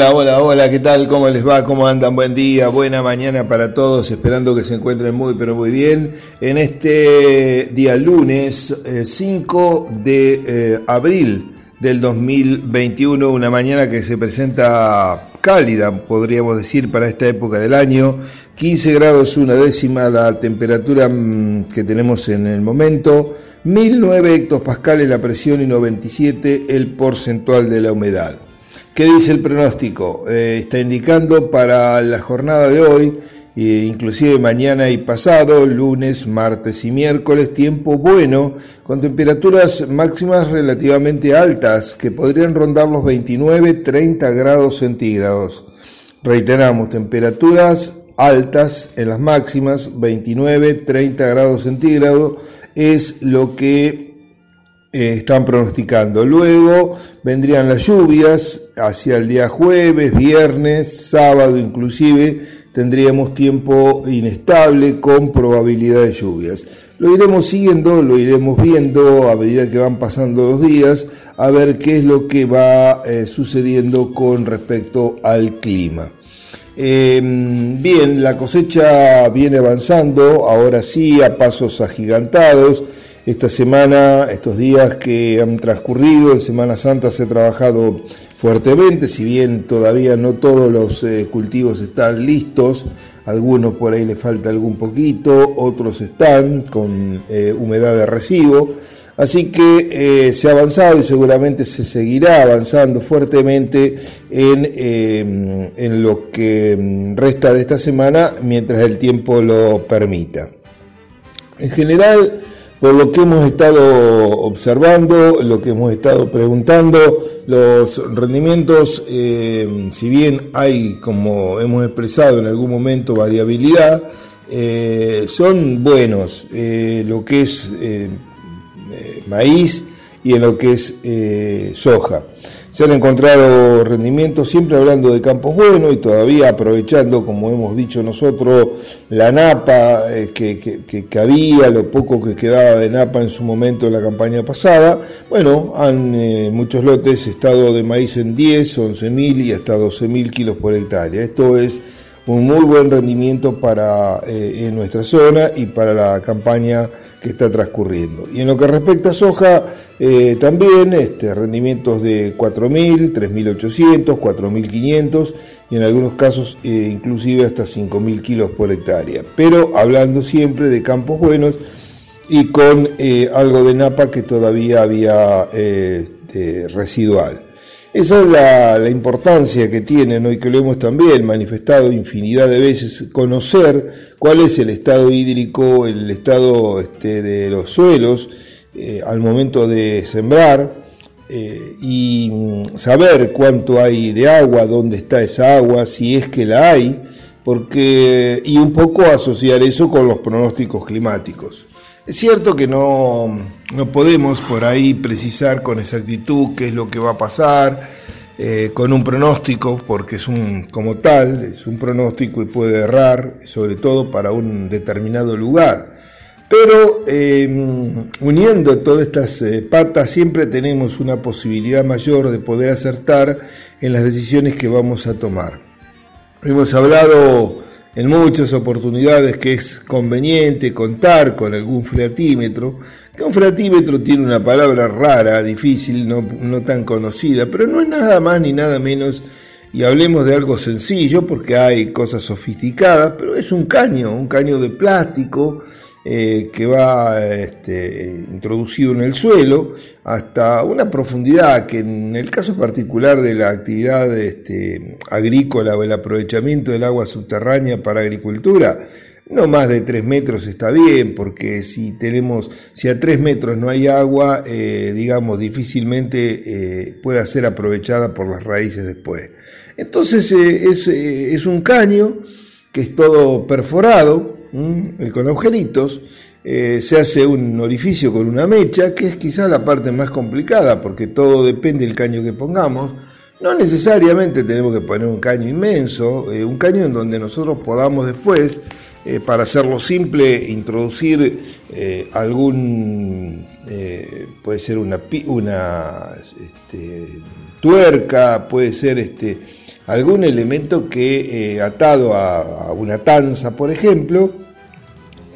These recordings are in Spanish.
Hola, hola, hola, ¿qué tal? ¿Cómo les va? ¿Cómo andan? Buen día, buena mañana para todos, esperando que se encuentren muy, pero muy bien. En este día lunes 5 eh, de eh, abril del 2021, una mañana que se presenta cálida, podríamos decir, para esta época del año. 15 grados una décima la temperatura mm, que tenemos en el momento, 1009 hectopascales la presión y 97 el porcentual de la humedad. ¿Qué dice el pronóstico? Eh, está indicando para la jornada de hoy, e inclusive mañana y pasado, lunes, martes y miércoles, tiempo bueno, con temperaturas máximas relativamente altas que podrían rondar los 29-30 grados centígrados. Reiteramos, temperaturas altas en las máximas, 29-30 grados centígrados, es lo que eh, están pronosticando. Luego vendrían las lluvias hacia el día jueves, viernes, sábado inclusive. Tendríamos tiempo inestable con probabilidad de lluvias. Lo iremos siguiendo, lo iremos viendo a medida que van pasando los días, a ver qué es lo que va eh, sucediendo con respecto al clima. Em, bien, la cosecha viene avanzando, ahora sí, a pasos agigantados. Esta semana, estos días que han transcurrido, en Semana Santa se ha trabajado fuertemente, si bien todavía no todos los eh, cultivos están listos, algunos por ahí le falta algún poquito, otros están con eh, humedad de recibo, así que eh, se ha avanzado y seguramente se seguirá avanzando fuertemente en, en lo que mm, resta de esta semana mientras el tiempo lo permita. En general, por lo que hemos estado observando, lo que hemos estado preguntando, los rendimientos, eh, si bien hay, como hemos expresado en algún momento, variabilidad, eh, son buenos. Eh, lo que es maíz y en lo que es soja. Se han encontrado rendimientos, siempre hablando de campos buenos y todavía aprovechando, como hemos dicho nosotros, la napa eh, que, había, lo poco que quedaba de napa en su momento en la campaña pasada. Bueno, han eh, muchos lotes estado de maíz en 10, 11 mil y hasta 12 mil kilos por hectárea. Esto es un muy buen rendimiento para eh, en nuestra zona y para la campaña que está transcurriendo. Y en lo que respecta a soja, eh, también este, rendimientos de 4.000, 3.800, 4.500 y en algunos casos eh, inclusive hasta 5.000 kilos por hectárea. Pero hablando siempre de campos buenos y con eh, algo de napa que todavía había residual. Esa es la, importancia que tiene, y que lo hemos también manifestado infinidad de veces, conocer cuál es el estado hídrico, el estado este, de los suelos eh, al momento de sembrar eh, y mm, saber cuánto hay de agua, dónde está esa agua, si es que la hay, porque, y un poco asociar eso con los pronósticos climáticos. Es cierto que no, podemos por ahí precisar con exactitud qué es lo que va a pasar eh, con un pronóstico, porque es un, como tal, es un pronóstico y puede errar, sobre todo para un determinado lugar. Pero em, uniendo todas estas eh, patas siempre tenemos una posibilidad mayor de poder acertar en las decisiones que vamos a tomar. Hemos hablado en muchas oportunidades que es conveniente contar con algún freatímetro, que un freatímetro tiene una palabra rara, difícil, no, no tan conocida, pero no es nada más ni nada menos, y hablemos de algo sencillo porque hay cosas sofisticadas, pero es un caño, un caño de plástico, eh, que va este, introducido en el suelo hasta una profundidad que en el caso particular de la actividad este, agrícola o el aprovechamiento del agua subterránea para agricultura, no más de 3 metros está bien, porque si tenemos, si a 3 metros no hay agua, eh, digamos, difícilmente eh, pueda ser aprovechada por las raíces después. Entonces es, es un caño que es todo perforado, eh, con agujeritos, eh, se hace un orificio con una mecha, que es quizá la parte más complicada, porque todo depende del caño que pongamos. No necesariamente tenemos que poner un caño inmenso, eh, un caño en donde nosotros podamos después, para hacerlo simple, introducir algún, puede ser una, una este, tuerca, puede ser este, algún elemento que eh, atado a, una tanza, por ejemplo,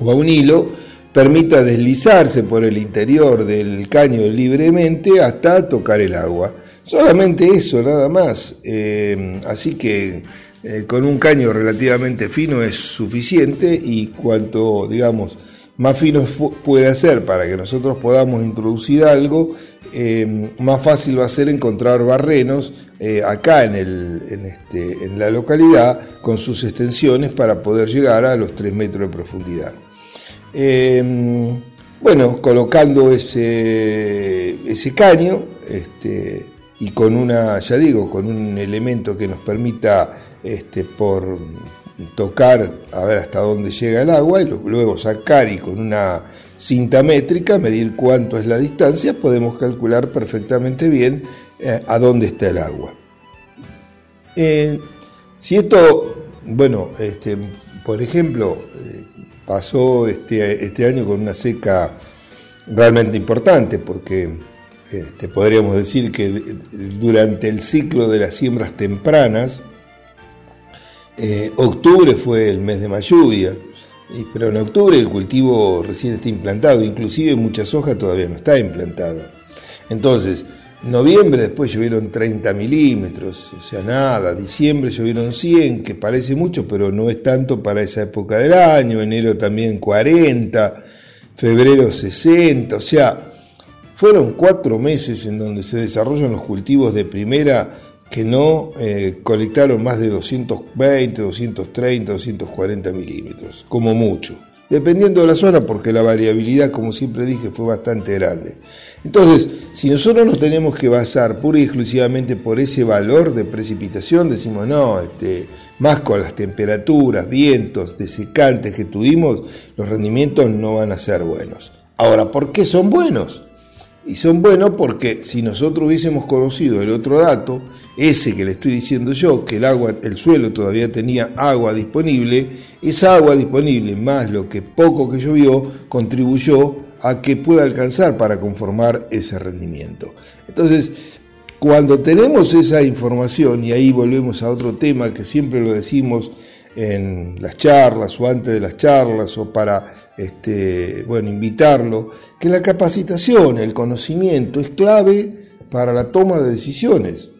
o a un hilo, permita deslizarse por el interior del caño libremente hasta tocar el agua. Solamente eso, nada más. Eh, así que eh, con un caño relativamente fino es suficiente y cuanto, digamos, más fino puede hacer para que nosotros podamos introducir algo, eh, más fácil va a ser encontrar barrenos eh, acá en, el, en, este, en, la localidad con sus extensiones para poder llegar a los 3 metros de profundidad. bueno, colocando ese, ese caño este, y con una, ya digo, con un elemento que nos permita este, por tocar a ver hasta dónde llega el agua y luego sacar y con una cinta métrica medir cuánto es la distancia, podemos calcular perfectamente bien eh, a dónde está el agua. Eh, si esto, bueno, este, por ejemplo, eh, pasó este, este, año con una seca realmente importante, porque este, podríamos decir que durante el ciclo de las siembras tempranas, octubre fue el mes de más lluvia, pero en octubre el cultivo recién está implantado, inclusive mucha soja todavía no está implantada. Entonces, noviembre después llovieron 30 milímetros, o sea, nada, diciembre llovieron 100, que parece mucho, pero no es tanto para esa época del año, enero también 40, febrero 60, o sea, fueron cuatro meses en donde se desarrollan los cultivos de primera que no eh, colectaron más de 220, 230, 240 milímetros, como mucho, dependiendo de la zona, porque la variabilidad, como siempre dije, fue bastante grande. Entonces, si nosotros nos tenemos que basar pura y exclusivamente por ese valor de precipitación, decimos, no, este, más con las temperaturas, vientos, desecantes que tuvimos, los rendimientos no van a ser buenos. Ahora, ¿por qué son buenos? Y son buenos porque si nosotros hubiésemos conocido el otro dato, ese que le estoy diciendo yo, que el agua, el suelo todavía tenía agua disponible, esa agua disponible más lo que poco que llovió contribuyó a que pueda alcanzar para conformar ese rendimiento. Entonces, cuando tenemos esa información, y ahí volvemos a otro tema que siempre lo decimos en las charlas o antes de las charlas o para este, bueno, invitarlo, que la capacitación, el conocimiento es clave para la toma de decisiones,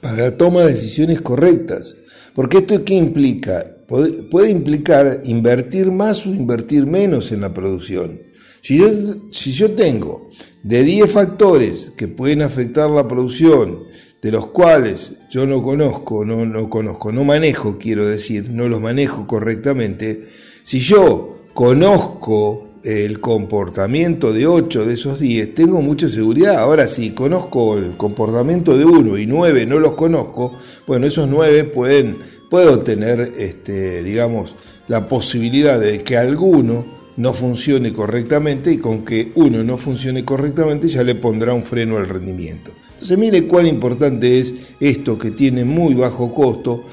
para la toma de decisiones correctas. Porque esto qué implica? Puede, puede implicar invertir más o invertir menos en la producción. Si yo, si yo tengo de 10 factores que pueden afectar la producción, de los cuales yo no conozco, no, no conozco, no manejo, quiero decir, no los manejo correctamente, si yo conozco el comportamiento de 8 de esos 10, tengo mucha seguridad. Ahora, si conozco el comportamiento de 1 y 9 no los conozco, bueno, esos 9 pueden, puedo tener, este, digamos, la posibilidad de que alguno no funcione correctamente y con que uno no funcione correctamente ya le pondrá un freno al rendimiento. Entonces mire cuán importante es esto que tiene muy bajo costo,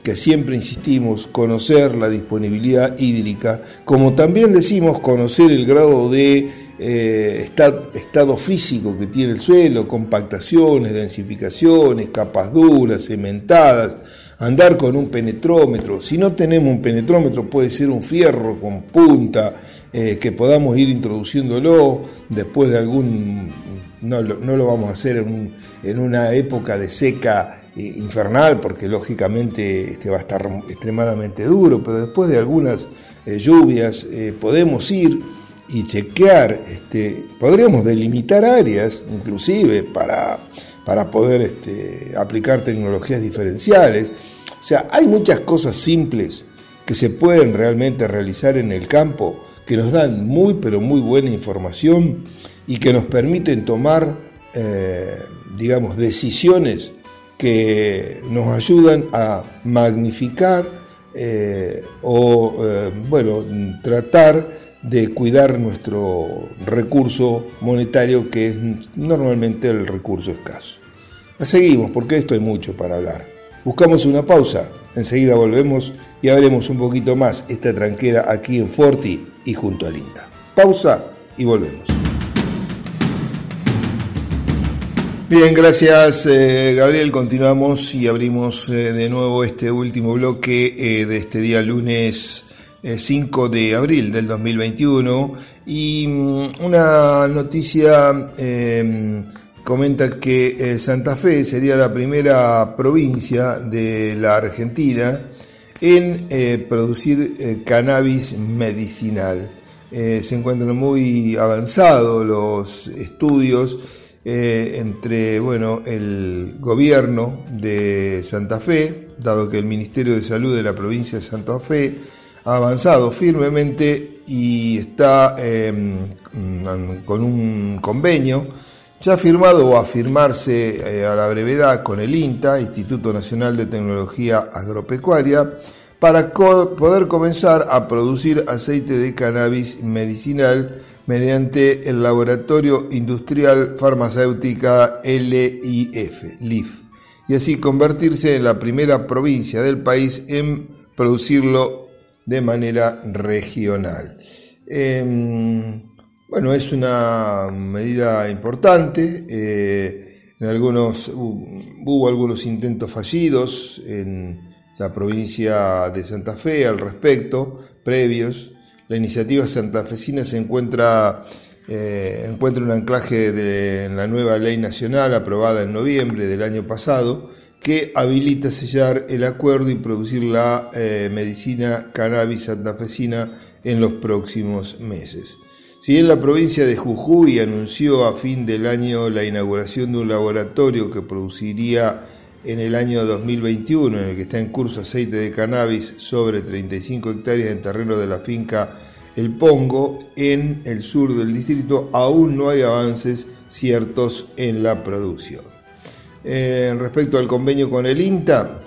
que siempre insistimos, conocer la disponibilidad hídrica, como también decimos conocer el grado de eh, estado físico que tiene el suelo, compactaciones, densificaciones, capas duras, cementadas, andar con un penetrómetro. Si no tenemos un penetrómetro puede ser un fierro con punta, eh, que podamos ir introduciéndolo después de algún no, lo vamos a hacer en, una época de seca eh, infernal, porque lógicamente este va a estar extremadamente duro, pero después de algunas eh, lluvias podemos ir y chequear, este, podríamos delimitar áreas inclusive para, para poder este, aplicar tecnologías diferenciales. O sea, hay muchas cosas simples que se pueden realmente realizar en el campo que nos dan muy pero muy buena información y que nos permiten tomar, eh, digamos, decisiones que nos ayudan a magnificar eh, o, eh, bueno, tratar de cuidar nuestro recurso monetario que es normalmente el recurso escaso. La seguimos porque esto hay mucho para hablar. Buscamos una pausa, enseguida volvemos y haremos un poquito más esta tranquera aquí en Forti y junto a Linda. Pausa y volvemos. Bien, gracias eh, Gabriel. Continuamos y abrimos eh, de nuevo este último bloque eh, de este día lunes 5 de abril del 2021. Y mm, una noticia em, comenta que Santa Fe sería la primera provincia de la Argentina en producir cannabis medicinal. se encuentran muy avanzados los estudios eh, entre bueno, el gobierno de Santa Fe, dado que el Ministerio de Salud de la provincia de Santa Fe ha avanzado firmemente y está em, con un convenio ya firmado o a firmarse eh, a la brevedad con el INTA, Instituto Nacional de Tecnología Agropecuaria, para poder comenzar a producir aceite de cannabis medicinal mediante el Laboratorio Industrial Farmacéutica LIF, LIF, y así convertirse en la primera provincia del país en producirlo de manera regional. Em, bueno, es una medida importante. Eh, en algunos, hubo algunos intentos fallidos en la provincia de Santa Fe al respecto, previos, la iniciativa santafesina se encuentra, eh, encuentra un anclaje de, en la nueva ley nacional aprobada en noviembre del año pasado que habilita sellar el acuerdo y producir la eh, medicina cannabis santafesina en los próximos meses. Si bien la provincia de Jujuy anunció a fin del año la inauguración de un laboratorio que produciría en el año 2021, en el que está en curso aceite de cannabis sobre 35 hectáreas en terreno de la finca El Pongo, en el sur del distrito, aún no hay avances ciertos en la producción. Eh, respecto al convenio con el INTA,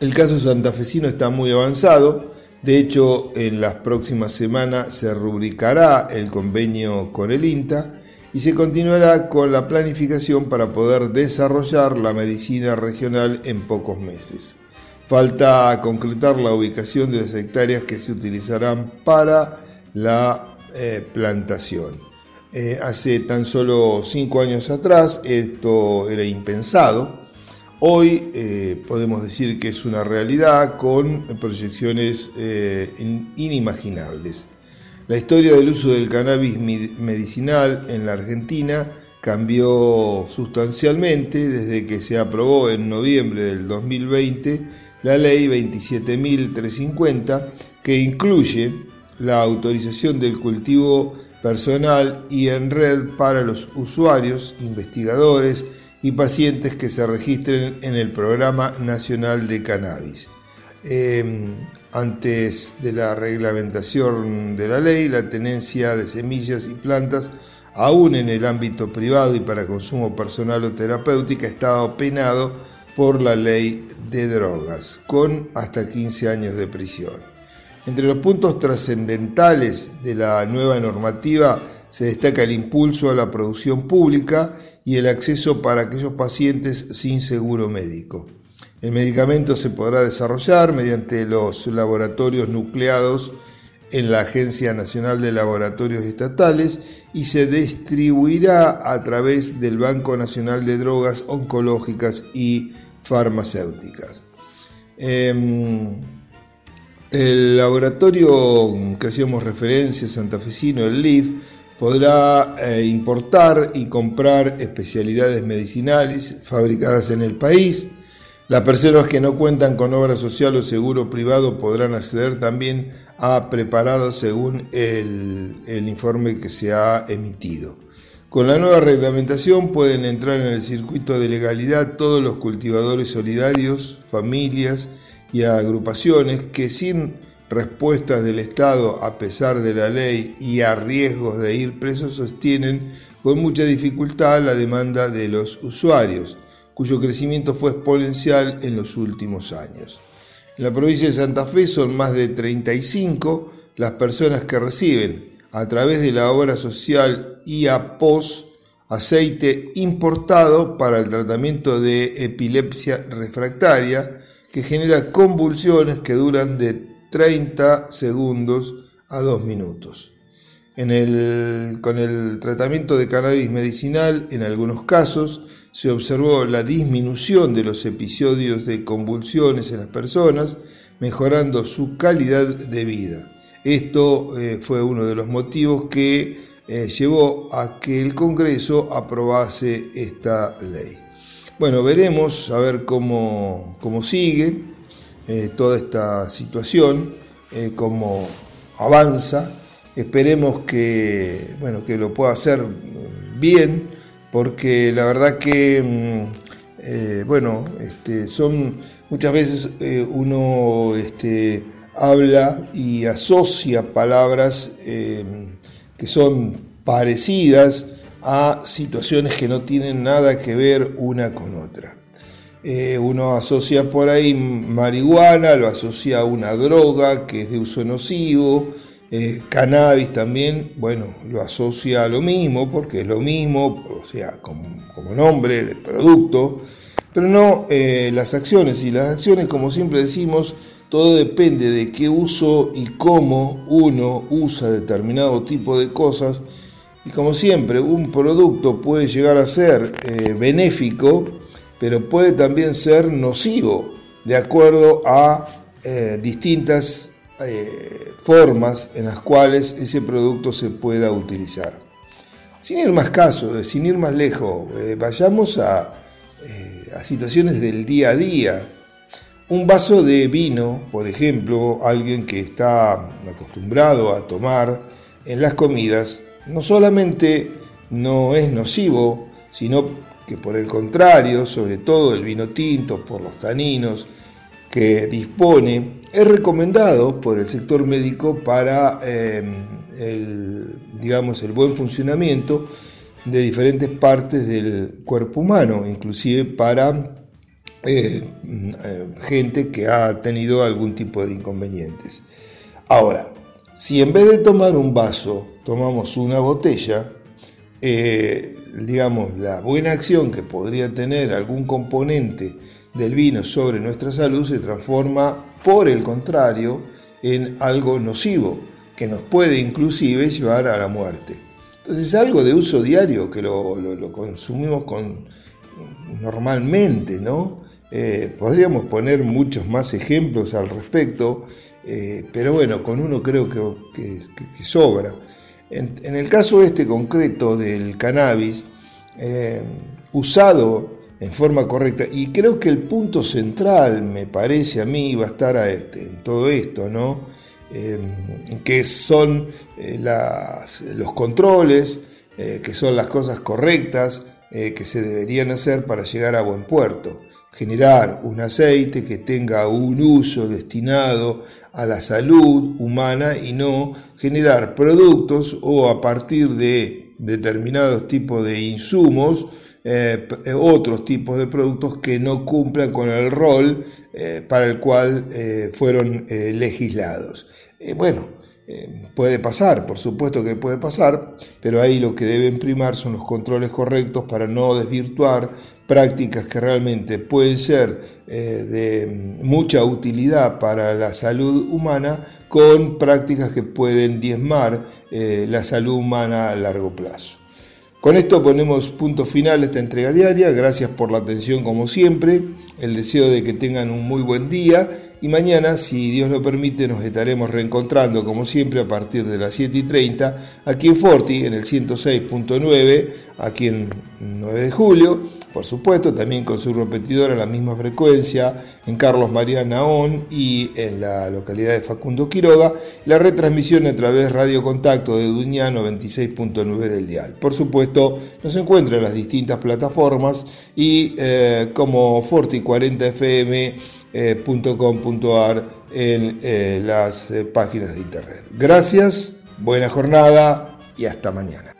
el caso santafesino está muy avanzado. De hecho, en las próximas semanas se rubricará el convenio con el INTA y se continuará con la planificación para poder desarrollar la medicina regional en pocos meses. Falta concretar la ubicación de las hectáreas que se utilizarán para la eh, plantación. Eh, hace tan solo cinco años atrás esto era impensado. Hoy eh, podemos decir que es una realidad con proyecciones inimaginables. La historia del uso del cannabis medicinal en la Argentina cambió sustancialmente desde que se aprobó en noviembre del 2020 la ley 27.350 que incluye la autorización del cultivo personal y en red para los usuarios, investigadores y pacientes que se registren en el Programa Nacional de Cannabis. Em, antes de la reglamentación de la ley, la tenencia de semillas y plantas, aún en el ámbito privado y para consumo personal o terapéutica, estaba penado por la ley de drogas, con hasta 15 años de prisión. Entre los puntos trascendentales de la nueva normativa se destaca el impulso a la producción pública y el acceso para aquellos pacientes sin seguro médico. El medicamento se podrá desarrollar mediante los laboratorios nucleados en la Agencia Nacional de Laboratorios Estatales y se distribuirá a través del Banco Nacional de Drogas Oncológicas y Farmacéuticas. Em, el laboratorio que hacíamos referencia, santafesino, el LIF, podrá eh, importar y comprar especialidades medicinales fabricadas en el país, las personas que no cuentan con obra social o seguro privado podrán acceder también a preparados según el, informe que se ha emitido. Con la nueva reglamentación pueden entrar en el circuito de legalidad todos los cultivadores solidarios, familias y agrupaciones que sin respuestas del Estado a pesar de la ley y a riesgos de ir presos sostienen con mucha dificultad la demanda de los usuarios cuyo crecimiento fue exponencial en los últimos años. En la provincia de Santa Fe son más de 35 las personas que reciben a través de la obra social IAPOS aceite importado para el tratamiento de epilepsia refractaria que genera convulsiones que duran de 30 segundos a 2 minutos. Con el tratamiento de cannabis medicinal, en algunos casos, se observó la disminución de los episodios de convulsiones en las personas, mejorando su calidad de vida. Esto eh, fue uno de los motivos que eh, llevó a que el Congreso aprobase esta ley. Bueno, veremos a ver cómo, cómo sigue eh, toda esta situación, cómo avanza. Esperemos que, bueno, que lo pueda hacer bien, porque la verdad que, mm, bueno, este, son muchas veces uno este, habla y asocia palabras eh, que son parecidas a situaciones que no tienen nada que ver una con otra. Eh, uno asocia por ahí marihuana, lo asocia a una droga que es de uso nocivo, eh, cannabis también, bueno, lo asocia a lo mismo porque es lo mismo, o sea, como, como nombre de producto, pero no las acciones. Y las acciones, como siempre decimos, todo depende de qué uso y cómo uno usa determinado tipo de cosas. Y como siempre, un producto puede llegar a ser eh, benéfico, pero puede también ser nocivo, de acuerdo a eh, distintas eh, formas en las cuales ese producto se pueda utilizar. Sin ir más caso, sin ir más lejos, vayamos a, a situaciones del día a día un vaso de vino, por ejemplo, alguien que está acostumbrado a tomar en las comidas, no solamente no es nocivo, sino que por el contrario, sobre todo el vino tinto, por los taninos que dispone, es recomendado por el sector médico para em, el, digamos, el buen funcionamiento de diferentes partes del cuerpo humano, inclusive para eh, eh, gente que ha tenido algún tipo de inconvenientes. Ahora, si en vez de tomar un vaso tomamos una botella, eh, digamos, la buena acción que podría tener algún componente del vino sobre nuestra salud se transforma, por el contrario, en algo nocivo, que nos puede inclusive llevar a la muerte. Entonces, algo de uso diario que lo, consumimos con, normalmente, ¿no? Eh, podríamos poner muchos más ejemplos al respecto, eh, pero bueno, con uno creo que, sobra. En, el caso este concreto del cannabis, eh, usado en forma correcta, y creo que el punto central, me parece a mí, va a estar a este, en todo esto, ¿no? que son los controles, que son las cosas correctas que se deberían hacer para llegar a buen puerto generar un aceite que tenga un uso destinado a la salud humana y no generar productos o a partir de determinados tipos de insumos eh, otros tipos de productos que no cumplan con el rol eh, para el cual eh, fueron legislados. bueno, puede pasar, por supuesto que puede pasar, pero ahí lo que deben primar son los controles correctos para no desvirtuar prácticas que realmente pueden ser eh, de mucha utilidad para la salud humana con prácticas que pueden diezmar eh, la salud humana a largo plazo. Con esto ponemos punto final a esta entrega diaria. Gracias por la atención como siempre. El deseo de que tengan un muy buen día y mañana, si Dios lo permite, nos estaremos reencontrando como siempre a partir de las 7 y 30 aquí en Forti, en el 106.9, aquí en 9 de julio por supuesto, también con su repetidor a la misma frecuencia en Carlos María Naón y en la localidad de Facundo Quiroga, la retransmisión a través de Radio Contacto de Duña 96.9 del dial. Por supuesto, nos encuentra en las distintas plataformas y eh, como forti40fm.com.ar eh, en eh, las páginas de internet. Gracias, buena jornada y hasta mañana.